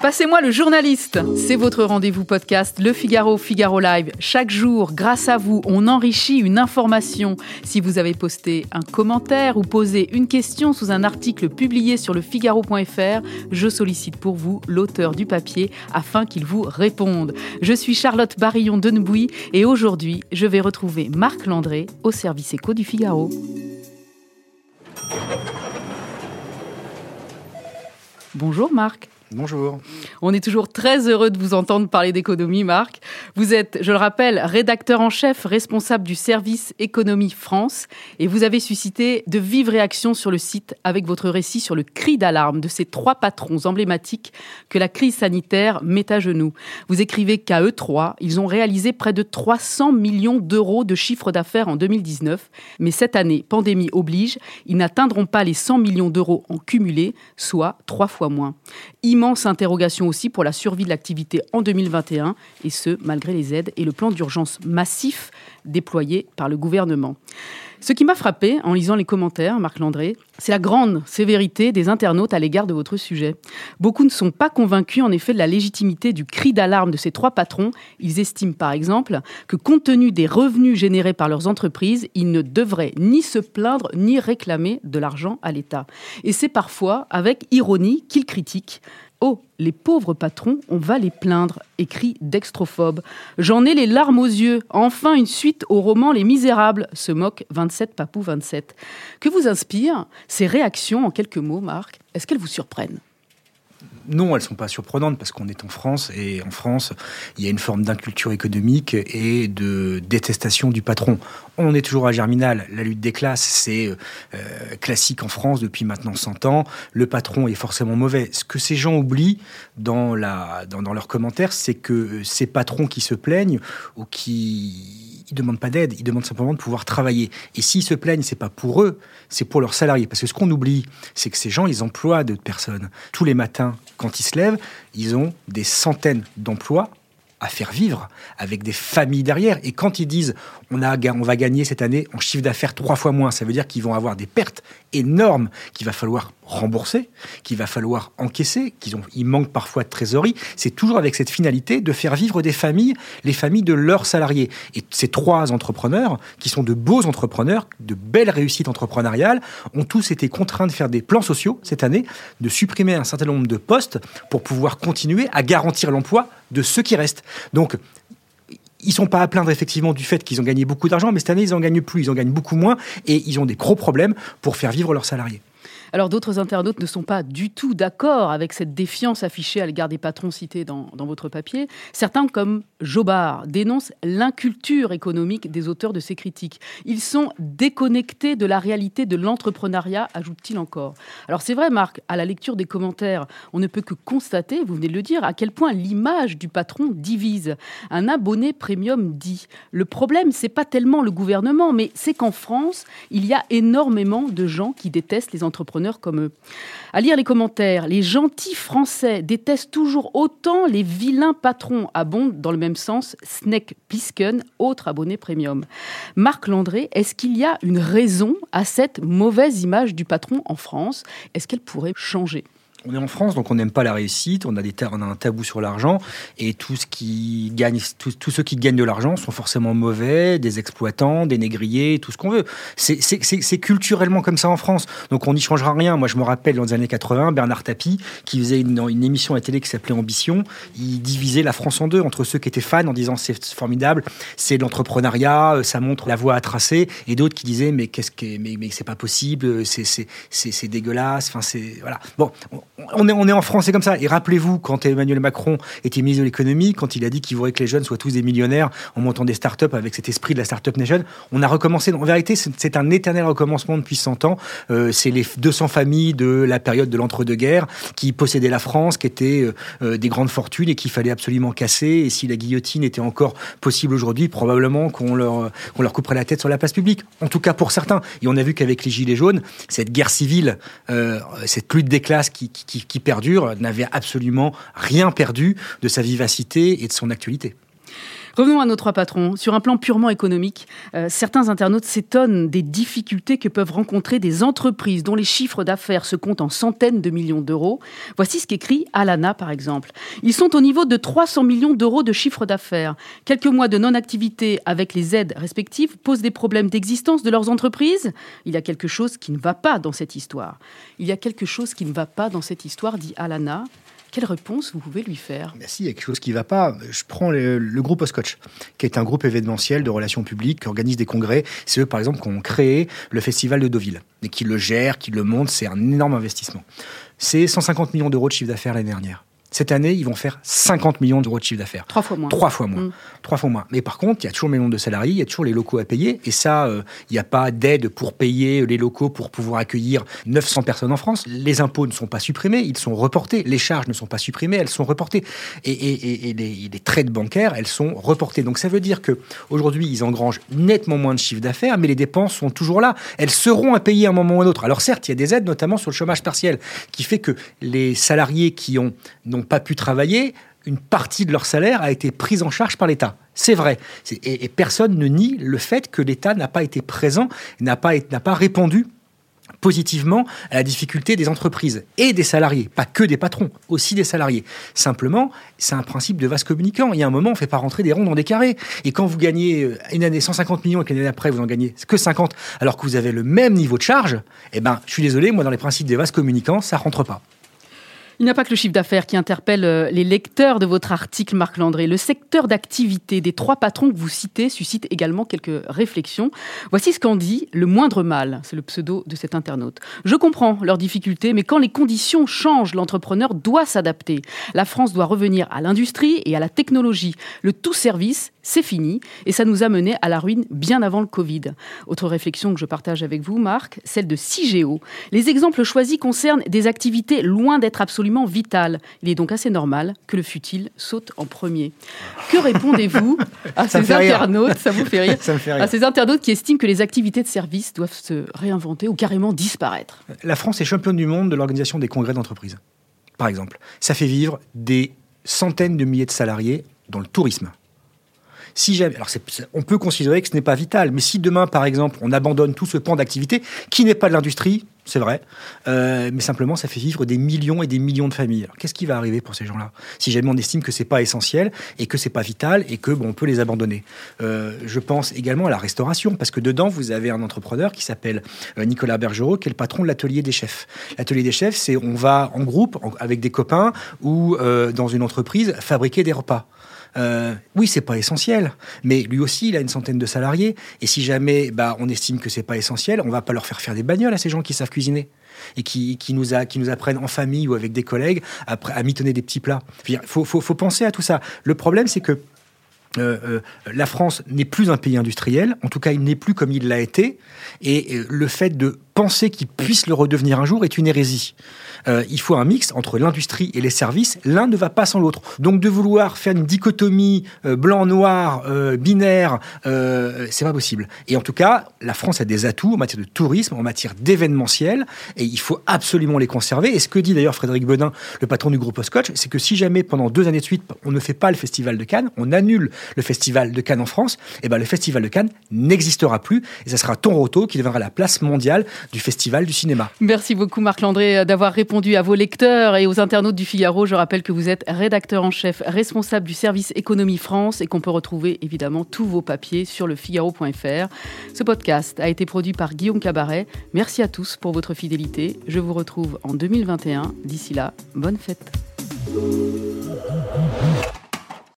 Passez-moi le journaliste. C'est votre rendez-vous podcast Le Figaro Figaro Live. Chaque jour, grâce à vous, on enrichit une information. Si vous avez posté un commentaire ou posé une question sous un article publié sur le figaro.fr, je sollicite pour vous l'auteur du papier afin qu'il vous réponde. Je suis Charlotte Barillon de Nebouy et aujourd'hui, je vais retrouver Marc Landré au service éco du Figaro. Bonjour Marc. Bonjour. On est toujours très heureux de vous entendre parler d'économie, Marc. Vous êtes, je le rappelle, rédacteur en chef, responsable du service Économie France, et vous avez suscité de vives réactions sur le site avec votre récit sur le cri d'alarme de ces trois patrons emblématiques que la crise sanitaire met à genoux. Vous écrivez qu'à eux trois, ils ont réalisé près de 300 millions d'euros de chiffre d'affaires en 2019, mais cette année, pandémie oblige, ils n'atteindront pas les 100 millions d'euros en cumulé, soit trois fois moins immense interrogation aussi pour la survie de l'activité en 2021, et ce, malgré les aides et le plan d'urgence massif déployé par le gouvernement. Ce qui m'a frappé en lisant les commentaires, Marc Landré, c'est la grande sévérité des internautes à l'égard de votre sujet. Beaucoup ne sont pas convaincus en effet de la légitimité du cri d'alarme de ces trois patrons. Ils estiment par exemple que compte tenu des revenus générés par leurs entreprises, ils ne devraient ni se plaindre ni réclamer de l'argent à l'État. Et c'est parfois avec ironie qu'ils critiquent Oh, les pauvres patrons, on va les plaindre, écrit Dextrophobe. J'en ai les larmes aux yeux. Enfin une suite au roman Les Misérables, se moque 27 Papou 27. Que vous inspirent ces réactions en quelques mots, Marc? Est-ce qu'elles vous surprennent? Non, elles sont pas surprenantes parce qu'on est en France et en France, il y a une forme d'inculture économique et de détestation du patron. On est toujours à Germinal. La lutte des classes, c'est euh, classique en France depuis maintenant 100 ans. Le patron est forcément mauvais. Ce que ces gens oublient dans, leurs commentaires, c'est que ces patrons qui se plaignent ou qui ils demandent pas d'aide, ils demandent simplement de pouvoir travailler. Et s'ils se plaignent, c'est pas pour eux, c'est pour leurs salariés. Parce que ce qu'on oublie, c'est que ces gens, ils emploient d'autres personnes. Tous les matins, quand ils se lèvent, ils ont des centaines d'emplois à faire vivre, avec des familles derrière. Et quand ils disent on, va gagner cette année en chiffre d'affaires trois fois moins, ça veut dire qu'ils vont avoir des pertes énormes qu'il va falloir rembourser, qu'il va falloir encaisser, qu'ils ont, ils manquent parfois de trésorerie. C'est toujours avec cette finalité de faire vivre des familles, les familles de leurs salariés. Et ces trois entrepreneurs, qui sont de beaux entrepreneurs, de belles réussites entrepreneuriales, ont tous été contraints de faire des plans sociaux cette année, de supprimer un certain nombre de postes pour pouvoir continuer à garantir l'emploi de ceux qui restent. Donc, ils sont pas à plaindre effectivement du fait qu'ils ont gagné beaucoup d'argent, mais cette année, ils en gagnent plus, ils en gagnent beaucoup moins, et ils ont des gros problèmes pour faire vivre leurs salariés. Alors d'autres internautes ne sont pas du tout d'accord avec cette défiance affichée à l'égard des patrons cités dans, votre papier. Certains, comme Jobard, dénoncent l'inculture économique des auteurs de ces critiques. Ils sont déconnectés de la réalité de l'entrepreneuriat, ajoute-t-il encore. Alors c'est vrai, Marc, à la lecture des commentaires, on ne peut que constater, vous venez de le dire, à quel point l'image du patron divise. Un abonné premium dit le problème, c'est pas tellement le gouvernement, mais c'est qu'en France, il y a énormément de gens qui détestent les entrepreneurs comme eux. À lire les commentaires, les gentils Français détestent toujours autant les vilains patrons, abondent dans le même sens Snake Pisken, autre abonné premium. Marc Landré, est-ce qu'il y a une raison à cette mauvaise image du patron en France? Est-ce qu'elle pourrait changer? On est en France, donc on n'aime pas la réussite, on a, un tabou sur l'argent, et tout ce qui gagne, tous ceux qui gagnent de l'argent sont forcément mauvais, des exploitants, des négriers, tout ce qu'on veut. C'est culturellement comme ça en France, donc on n'y changera rien. Moi, je me rappelle dans les années 80, Bernard Tapie, qui faisait une, émission à télé qui s'appelait Ambition, il divisait la France en deux, entre ceux qui étaient fans en disant c'est formidable, c'est l'entrepreneuriat, euh, ça montre la voie à tracer, et d'autres qui disaient mais qu'est-ce que, mais, c'est pas possible, c'est dégueulasse, enfin c'est voilà. Bon, on on est en France, c'est comme ça. Et rappelez-vous, quand Emmanuel Macron était ministre de l'économie, quand il a dit qu'il voudrait que les jeunes soient tous des millionnaires en montant des startups avec cet esprit de la startup nation, on a recommencé. En vérité, c'est un éternel recommencement depuis 100 ans. Euh, c'est les 200 familles de la période de l'entre-deux-guerres qui possédaient la France, qui étaient euh, euh, des grandes fortunes et qu'il fallait absolument casser. Et si la guillotine était encore possible aujourd'hui, probablement qu'on leur, qu'on leur couperait la tête sur la place publique. En tout cas pour certains. Et on a vu qu'avec les Gilets jaunes, cette guerre civile, cette lutte des classes qui, qui qui, perdure, n'avait absolument rien perdu de sa vivacité et de son actualité. Revenons à nos trois patrons. Sur un plan purement économique, euh, certains internautes s'étonnent des difficultés que peuvent rencontrer des entreprises dont les chiffres d'affaires se comptent en centaines de millions d'euros. Voici ce qu'écrit Alana, par exemple. Ils sont au niveau de 300 millions d'euros de chiffre d'affaires. Quelques mois de non-activité avec les aides respectives posent des problèmes d'existence de leurs entreprises. Il y a quelque chose qui ne va pas dans cette histoire. Il y a quelque chose qui ne va pas dans cette histoire, dit Alana. Quelle réponse vous pouvez lui faire? Merci, il y a quelque chose qui ne va pas. Je prends le, groupe Oscotch, qui est un groupe événementiel de relations publiques qui organise des congrès. C'est eux, par exemple, qui ont créé le festival de Deauville et qui le gèrent, qui le montent. C'est un énorme investissement. C'est 150 millions d'euros de chiffre d'affaires l'année dernière. Cette année, ils vont faire 50 millions d'euros de chiffre d'affaires. Trois fois moins. Trois fois moins. Mm. Trois fois moins. Mais par contre, il y a toujours le nombre de salariés, il y a toujours les locaux à payer. Et ça, euh, il n'y a pas d'aide pour payer les locaux pour pouvoir accueillir 900 personnes en France. Les impôts ne sont pas supprimés, ils sont reportés. Les charges ne sont pas supprimées, elles sont reportées. Et, les, les, traites bancaires, elles sont reportées. Donc ça veut dire que aujourd'hui, ils engrangent nettement moins de chiffre d'affaires, mais les dépenses sont toujours là. Elles seront à payer à un moment ou à un autre. Alors certes, il y a des aides, notamment sur le chômage partiel, qui fait que les salariés qui ont pas pu travailler, une partie de leur salaire a été prise en charge par l'État. C'est vrai. Et, personne ne nie le fait que l'État n'a pas été présent, n'a pas, n'a pas répondu positivement à la difficulté des entreprises et des salariés, pas que des patrons, aussi des salariés. Simplement, c'est un principe de vase communicant. Il y a un moment, on ne fait pas rentrer des ronds dans des carrés. Et quand vous gagnez euh, une année 150 millions et qu'une année après, vous en gagnez que 50, alors que vous avez le même niveau de charge, eh ben, je suis désolé, moi, dans les principes des vases communicants, ça rentre pas. Il n'y a pas que le chiffre d'affaires qui interpelle euh, les lecteurs de votre article, Marc Landré. Le secteur d'activité des trois patrons que vous citez suscite également quelques réflexions. Voici ce qu'en dit le moindre mal, c'est le pseudo de cet internaute. Je comprends leurs difficultés, mais quand les conditions changent, l'entrepreneur doit s'adapter. La France doit revenir à l'industrie et à la technologie. Le tout service, c'est fini, et ça nous a mené à la ruine bien avant le Covid. Autre réflexion que je partage avec vous, Marc, celle de CIGEO. Les exemples choisis concernent des activités loin d'être absolument vital. Il est donc assez normal que le futile saute en premier. Que répondez-vous à ces internautes? Ça vous fait rire, À ces internautes qui estiment que les activités de service doivent se réinventer ou carrément disparaître. La France est championne du monde de l'organisation des congrès d'entreprise, par exemple. Ça fait vivre des centaines de milliers de salariés dans le tourisme. Si alors on peut considérer que ce n'est pas vital, mais si demain, par exemple, on abandonne tout ce pan d'activité qui n'est pas de l'industrie, c'est vrai, euh, mais simplement ça fait vivre des millions et des millions de familles. Qu'est-ce qui va arriver pour ces gens-là? Si jamais on estime que c'est pas essentiel et que c'est pas vital et que bon, on peut les abandonner. Euh, je pense également à la restauration parce que dedans vous avez un entrepreneur qui s'appelle euh, Nicolas Bergerot, qui est le patron de l'atelier des chefs. L'atelier des chefs, c'est on va en groupe avec des copains ou dans une entreprise fabriquer des repas. Euh, oui, c'est pas essentiel, mais lui aussi, il a une centaine de salariés. Et si jamais bah, on estime que c'est pas essentiel, on va pas leur faire faire des bagnoles à ces gens qui savent cuisiner et qui, nous, a, qui nous apprennent en famille ou avec des collègues à, à mitonner des petits plats. Il faut, faut, penser à tout ça. Le problème, c'est que euh, euh, la France n'est plus un pays industriel, en tout cas il n'est plus comme il l'a été, et le fait de penser qu'il puisse le redevenir un jour est une hérésie. Euh, il faut un mix entre l'industrie et les services. L'un ne va pas sans l'autre. Donc de vouloir faire une dichotomie euh, blanc-noir, euh, binaire, c'est pas possible. Et en tout cas, la France a des atouts en matière de tourisme, en matière d'événementiel, et il faut absolument les conserver. Et ce que dit d'ailleurs Frédéric Bedin, le patron du groupe Oscotch, c'est que si jamais pendant deux années de suite, on ne fait pas le festival de Cannes, on annule le festival de Cannes en France, et eh ben le festival de Cannes n'existera plus, et ça sera Toronto qui deviendra la place mondiale du festival du cinéma. Merci beaucoup Marc Landré d'avoir répondu à vos lecteurs et aux internautes du Figaro. Je rappelle que vous êtes rédacteur en chef, responsable du service Économie France et qu'on peut retrouver évidemment tous vos papiers sur le Figaro.fr. Ce podcast a été produit par Guillaume Cabaret. Merci à tous pour votre fidélité. Je vous retrouve en 2021. D'ici là, bonne fête.